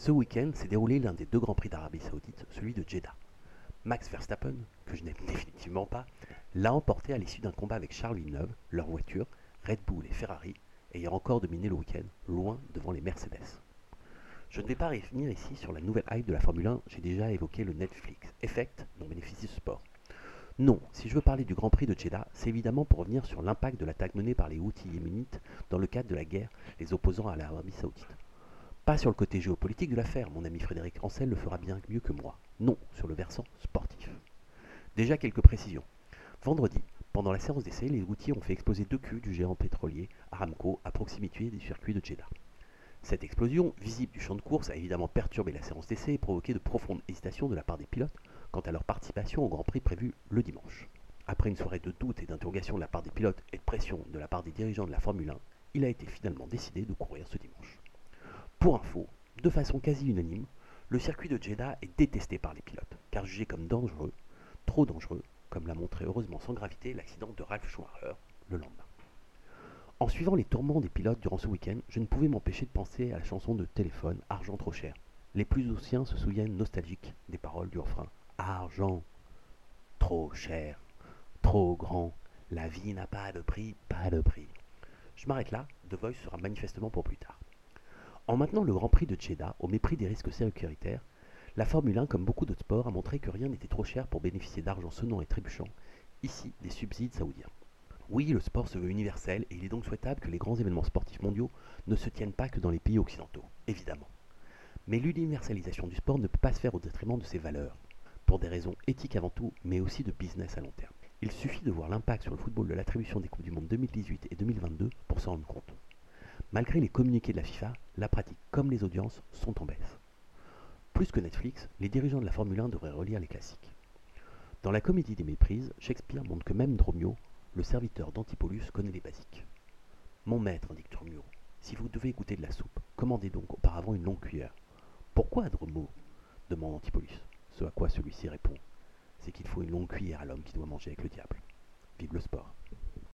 Ce week-end s'est déroulé l'un des deux grands prix d'Arabie Saoudite, celui de Jeddah. Max Verstappen, que je n'aime définitivement pas, l'a emporté à l'issue d'un combat avec Charles Villeneuve, leur voiture, Red Bull et Ferrari, ayant encore dominé le week-end, loin devant les Mercedes. Je ne vais pas revenir ici sur la nouvelle hype de la Formule 1, j'ai déjà évoqué le Netflix Effect dont bénéficie ce sport. Non, si je veux parler du Grand Prix de Jeddah, c'est évidemment pour revenir sur l'impact de l'attaque menée par les Houthis yéménites dans le cadre de la guerre les opposant à l'Arabie Saoudite. Pas sur le côté géopolitique de l'affaire, mon ami Frédéric Rancel le fera bien mieux que moi. Non, sur le versant sportif. Déjà quelques précisions. Vendredi, pendant la séance d'essai, les routiers ont fait exploser deux culs du géant pétrolier Aramco à proximité du circuit de Jeddah. Cette explosion, visible du champ de course, a évidemment perturbé la séance d'essai et provoqué de profondes hésitations de la part des pilotes quant à leur participation au Grand Prix prévu le dimanche. Après une soirée de doute et d'interrogation de la part des pilotes et de pression de la part des dirigeants de la Formule 1, il a été finalement décidé de courir ce dimanche. Pour info, de façon quasi unanime, le circuit de Jeddah est détesté par les pilotes, car jugé comme dangereux, trop dangereux, comme l'a montré heureusement sans gravité l'accident de Ralf Schumacher le lendemain. En suivant les tourments des pilotes durant ce week-end, je ne pouvais m'empêcher de penser à la chanson de téléphone Argent trop cher. Les plus anciens se souviennent nostalgiques des paroles du refrain Argent trop cher, trop grand, la vie n'a pas de prix, pas de prix. Je m'arrête là, The Voice sera manifestement pour plus tard. En maintenant le Grand Prix de Jeddah au mépris des risques sécuritaires, la Formule 1, comme beaucoup d'autres sports, a montré que rien n'était trop cher pour bénéficier d'argent sonnant et trébuchant, ici des subsides saoudiens. Oui, le sport se veut universel et il est donc souhaitable que les grands événements sportifs mondiaux ne se tiennent pas que dans les pays occidentaux, évidemment. Mais l'universalisation du sport ne peut pas se faire au détriment de ses valeurs, pour des raisons éthiques avant tout, mais aussi de business à long terme. Il suffit de voir l'impact sur le football de l'attribution des Coupes du Monde 2018 et 2022 pour s'en rendre compte. Malgré les communiqués de la FIFA, la pratique comme les audiences sont en baisse. Plus que Netflix, les dirigeants de la Formule 1 devraient relire les classiques. Dans la comédie des méprises, Shakespeare montre que même Dromio, le serviteur d'Antipolus, connaît les basiques. Mon maître, indique Dromio, si vous devez goûter de la soupe, commandez donc auparavant une longue cuillère. Pourquoi, Dromio? demande Antipolus. Ce à quoi celui-ci répond c'est qu'il faut une longue cuillère à l'homme qui doit manger avec le diable. Vive le sport